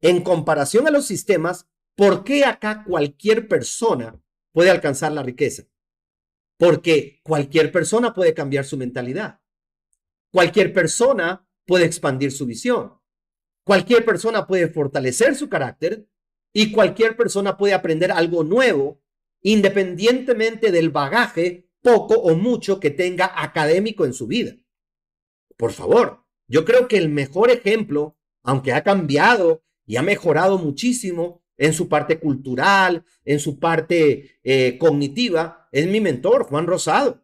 en comparación a los sistemas, ¿por qué acá cualquier persona puede alcanzar la riqueza? Porque cualquier persona puede cambiar su mentalidad. Cualquier persona puede expandir su visión. Cualquier persona puede fortalecer su carácter y cualquier persona puede aprender algo nuevo independientemente del bagaje poco o mucho que tenga académico en su vida. Por favor, yo creo que el mejor ejemplo, aunque ha cambiado y ha mejorado muchísimo en su parte cultural, en su parte eh, cognitiva, es mi mentor, Juan Rosado.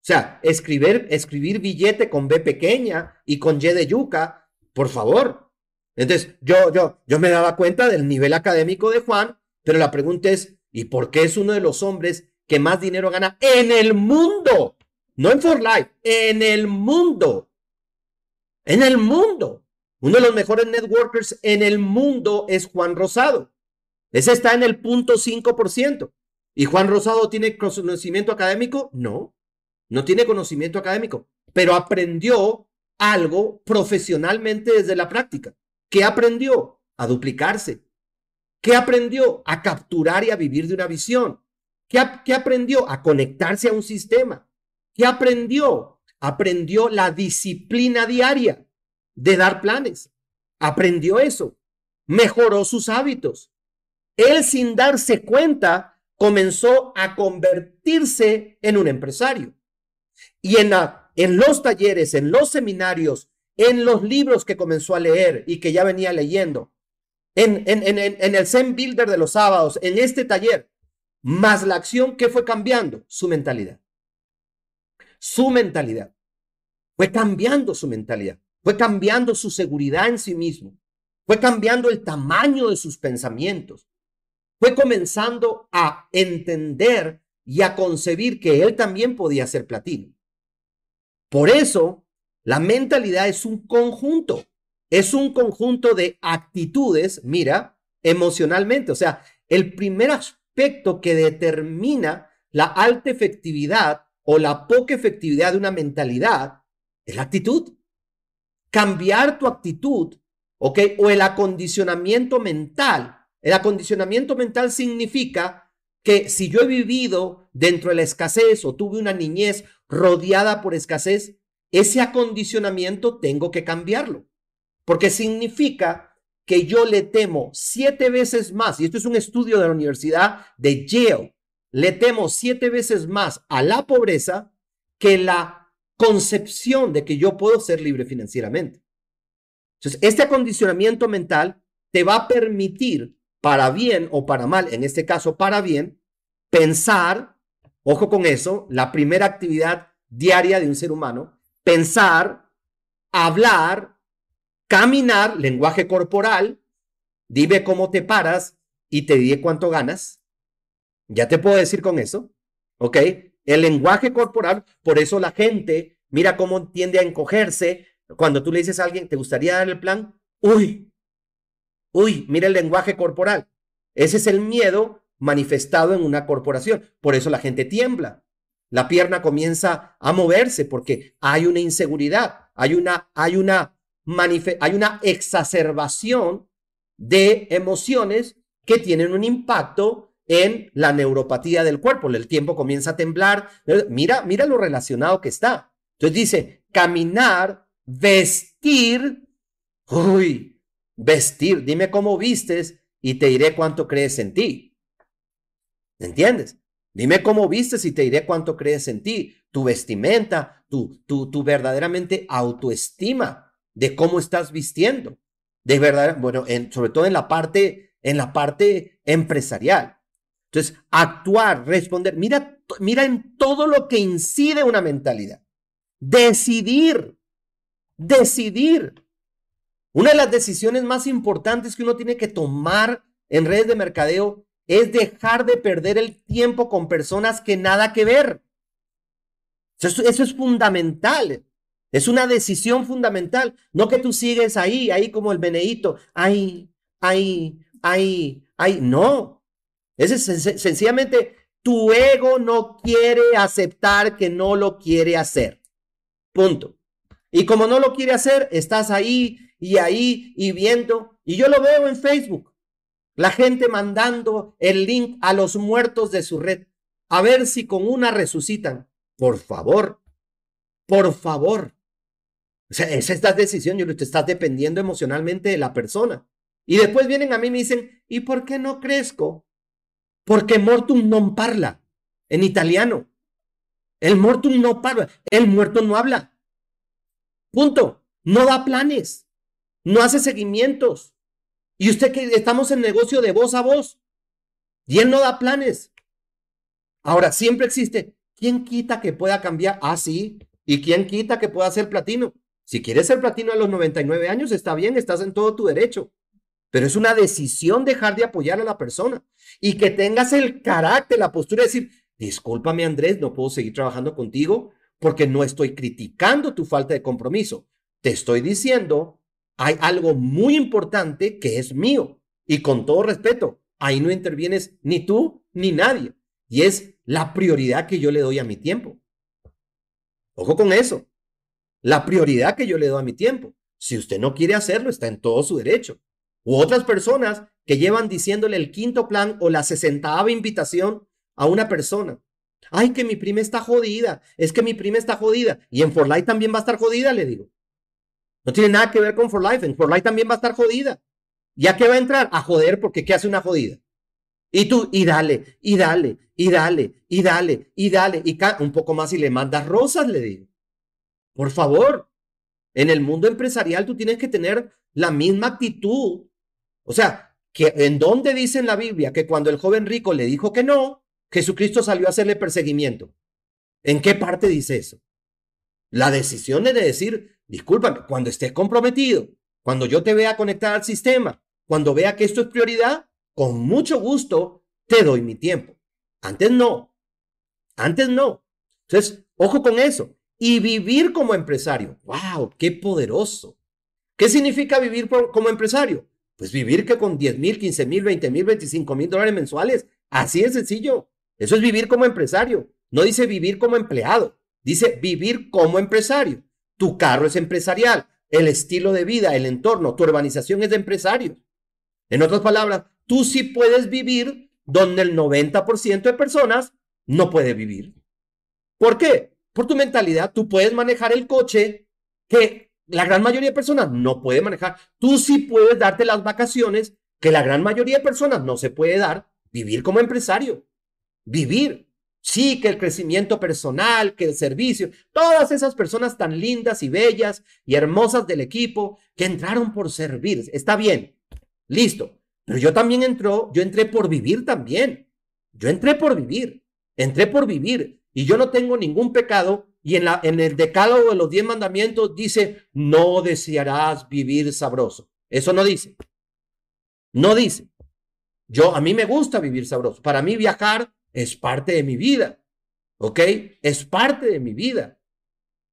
O sea, escribir, escribir billete con B pequeña y con Y de yuca, por favor. Entonces, yo, yo, yo me daba cuenta del nivel académico de Juan, pero la pregunta es, ¿y por qué es uno de los hombres que más dinero gana en el mundo? No en For Life, en el mundo. En el mundo. Uno de los mejores networkers en el mundo es Juan Rosado. Ese está en el punto 5%. ¿Y Juan Rosado tiene conocimiento académico? No, no tiene conocimiento académico, pero aprendió algo profesionalmente desde la práctica. ¿Qué aprendió? A duplicarse. ¿Qué aprendió? A capturar y a vivir de una visión. ¿Qué, qué aprendió? A conectarse a un sistema. ¿Qué aprendió? Aprendió la disciplina diaria de dar planes. Aprendió eso. Mejoró sus hábitos. Él sin darse cuenta comenzó a convertirse en un empresario. Y en, los talleres, en los seminarios, en los libros que comenzó a leer y que ya venía leyendo, en, en, en, en el Zen Builder de los sábados, en este taller, más la acción que fue cambiando, su mentalidad. Su mentalidad. Fue cambiando su mentalidad. Fue cambiando su seguridad en sí mismo. Fue cambiando el tamaño de sus pensamientos. Fue comenzando a entender y a concebir que él también podía ser platino. Por eso, la mentalidad es un conjunto. Es un conjunto de actitudes, mira, emocionalmente. O sea, el primer aspecto que determina la alta efectividad o la poca efectividad de una mentalidad es la actitud cambiar tu actitud, ¿ok? O el acondicionamiento mental. El acondicionamiento mental significa que si yo he vivido dentro de la escasez o tuve una niñez rodeada por escasez, ese acondicionamiento tengo que cambiarlo. Porque significa que yo le temo siete veces más, y esto es un estudio de la Universidad de Yale, le temo siete veces más a la pobreza que la concepción de que yo puedo ser libre financieramente. Entonces, este acondicionamiento mental te va a permitir, para bien o para mal, en este caso para bien, pensar, ojo con eso, la primera actividad diaria de un ser humano, pensar, hablar, caminar, lenguaje corporal, dime cómo te paras y te diré cuánto ganas. Ya te puedo decir con eso, ¿ok? El lenguaje corporal, por eso la gente, mira cómo tiende a encogerse. Cuando tú le dices a alguien, ¿te gustaría dar el plan? Uy, uy, mira el lenguaje corporal. Ese es el miedo manifestado en una corporación. Por eso la gente tiembla. La pierna comienza a moverse porque hay una inseguridad, hay una, hay una, hay una exacerbación de emociones que tienen un impacto en la neuropatía del cuerpo. El tiempo comienza a temblar. Mira, mira lo relacionado que está. Entonces dice, caminar, vestir. Uy, vestir. Dime cómo vistes y te diré cuánto crees en ti. ¿Entiendes? Dime cómo vistes y te diré cuánto crees en ti. Tu vestimenta, tu, tu, tu verdaderamente autoestima de cómo estad vistiendo. De verdad, bueno, en, sobre todo en la parte, en la parte empresarial. Entonces, actuar, responder, mira, mira en todo lo que incide una mentalidad. Decidir, decidir. Una de las decisiones más importantes que uno tiene que tomar en redes de mercadeo es dejar de perder el tiempo con personas que nada que ver. Eso, es fundamental. Es una decisión fundamental. No que tú sigues ahí, ahí como el beneito. Ahí, ahí, ahí, ahí. No, es sencillamente tu ego no quiere aceptar que no lo quiere hacer. Punto. Y como no lo quiere hacer, estás ahí y ahí y viendo. Y yo lo veo en Facebook. La gente mandando el link a los muertos de su red. A ver si con una resucitan. Por favor, por favor. O sea, es esta decisión, te estás dependiendo emocionalmente de la persona. Y después vienen a mí y me dicen, ¿y por qué no crezco? Porque mortum non parla en italiano. El mortum no parla, el muerto no habla. Punto. No da planes, no hace seguimientos. Y usted que estamos en negocio de voz a voz. Y él no da planes. Ahora, siempre existe. ¿Quién quita que pueda cambiar? Ah, sí. ¿Y quién quita que pueda ser platino? Si quieres ser platino a los 99 años, está bien, estás en todo tu derecho. Pero es una decisión dejar de apoyar a la persona y que tengas el carácter, la postura de decir, discúlpame Andrés, no puedo seguir trabajando contigo porque no estoy criticando tu falta de compromiso. Te estoy diciendo, hay algo muy importante que es mío y con todo respeto, ahí no intervienes ni tú ni nadie. Y es la prioridad que yo le doy a mi tiempo. Ojo con eso. La prioridad que yo le doy a mi tiempo. Si usted no quiere hacerlo, está en todo su derecho. U otras personas que llevan diciéndole el quinto plan o la sesentava invitación a una persona. Ay, que mi prima está jodida. Es que mi prima está jodida. Y en For Life también va a estar jodida, le digo. No tiene nada que ver con For Life. En For Life también va a estar jodida. ¿Ya que va a entrar? A joder, porque ¿qué hace una jodida? Y tú, y dale, y dale, y dale, y dale, y dale, y un poco más y le mandas rosas, le digo. Por favor, en el mundo empresarial tú tienes que tener la misma actitud. O sea, que en dónde dice en la Biblia que cuando el joven rico le dijo que no, Jesucristo salió a hacerle perseguimiento. ¿En qué parte dice eso? La decisión es de decir, discúlpame, cuando estés comprometido, cuando yo te vea conectar al sistema, cuando vea que esto es prioridad, con mucho gusto te doy mi tiempo. Antes no. Antes no. Entonces, ojo con eso. Y vivir como empresario. ¡Wow! ¡Qué poderoso! ¿Qué significa vivir como empresario? Pues vivir que con 10 mil, 15 mil, 20 mil, 25 mil dólares mensuales. Así de sencillo. Eso es vivir como empresario. No dice vivir como empleado. Dice vivir como empresario. Tu carro es empresarial, el estilo de vida, el entorno, tu urbanización es de empresario. En otras palabras, tú sí puedes vivir donde el 90% de personas no puede vivir. ¿Por qué? Por tu mentalidad, tú puedes manejar el coche que la gran mayoría de personas no puede manejar. Tú sí puedes darte las vacaciones que la gran mayoría de personas no se puede dar. Vivir como empresario. Vivir. Sí, que el crecimiento personal, que el servicio, todas esas personas tan lindas y bellas y hermosas del equipo que entraron por servir, está bien, listo. Pero yo también entró, yo entré por vivir también. Yo entré por vivir, entré por vivir y yo no tengo ningún pecado y en, el decálogo de los diez mandamientos dice, no desearás vivir sabroso. Eso no dice. No dice. Yo, a mí me gusta vivir sabroso. Para mí viajar es parte de mi vida, ¿ok? Es parte de mi vida,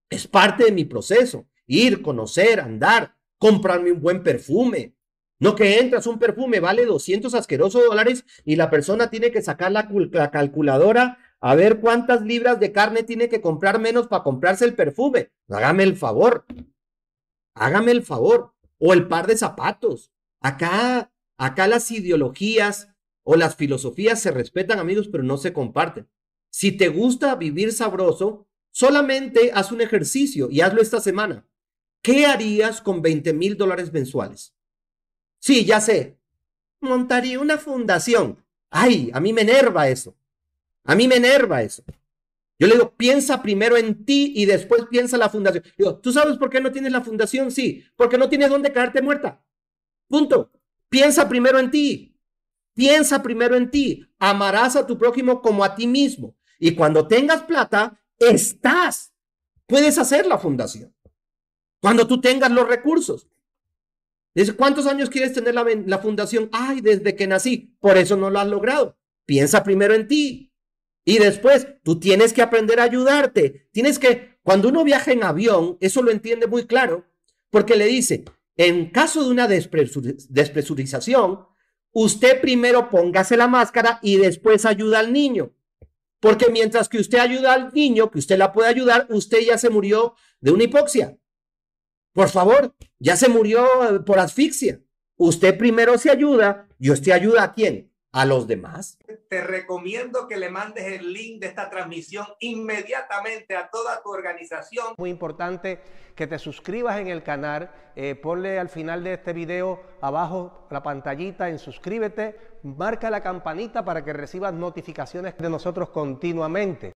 es parte de mi proceso. Ir, conocer, andar, comprarme un buen perfume. No que entras, un perfume vale 200 asquerosos dólares y la persona tiene que sacar la calculadora a ver cuántas libras de carne tiene que comprar menos para comprarse el perfume. Hágame el favor. Hágame el favor. O el par de zapatos. Acá, acá las ideologías o las filosofías se respetan, amigos, pero no se comparten. Si te gusta vivir sabroso, solamente haz un ejercicio y hazlo esta semana. ¿Qué harías con 20 mil dólares mensuales? Sí, ya sé. Montaría una fundación. Ay, a mí me enerva eso. A mí me enerva eso. Yo le digo, piensa primero en ti y después piensa la fundación. Digo, ¿tú sabes por qué no tienes la fundación? Sí, porque no tienes dónde caerte muerta. Punto. Piensa primero en ti. Piensa primero en ti. Amarás a tu prójimo como a ti mismo. Y cuando tengas plata, estás. Puedes hacer la fundación. Cuando tú tengas los recursos. ¿Desde cuántos años quieres tener la, la fundación? Ay, desde que nací. Por eso no lo has logrado. Piensa primero en ti. Y después, tú tienes que aprender a ayudarte. Tienes que, cuando uno viaja en avión, eso lo entiende muy claro, porque le dice, en caso de una despresurización, usted primero póngase la máscara y después ayuda al niño. Porque mientras que usted ayuda al niño, que usted la puede ayudar, usted ya se murió de una hipoxia. Por favor, ya se murió eh, por asfixia. Usted primero se ayuda y usted ayuda a quién? A los demás. Te recomiendo que le mandes el link de esta transmisión inmediatamente a toda tu organización. Muy importante que te suscribas en el canal, eh, ponle al final de este video abajo la pantallita en suscríbete, marca la campanita para que recibas notificaciones de nosotros continuamente.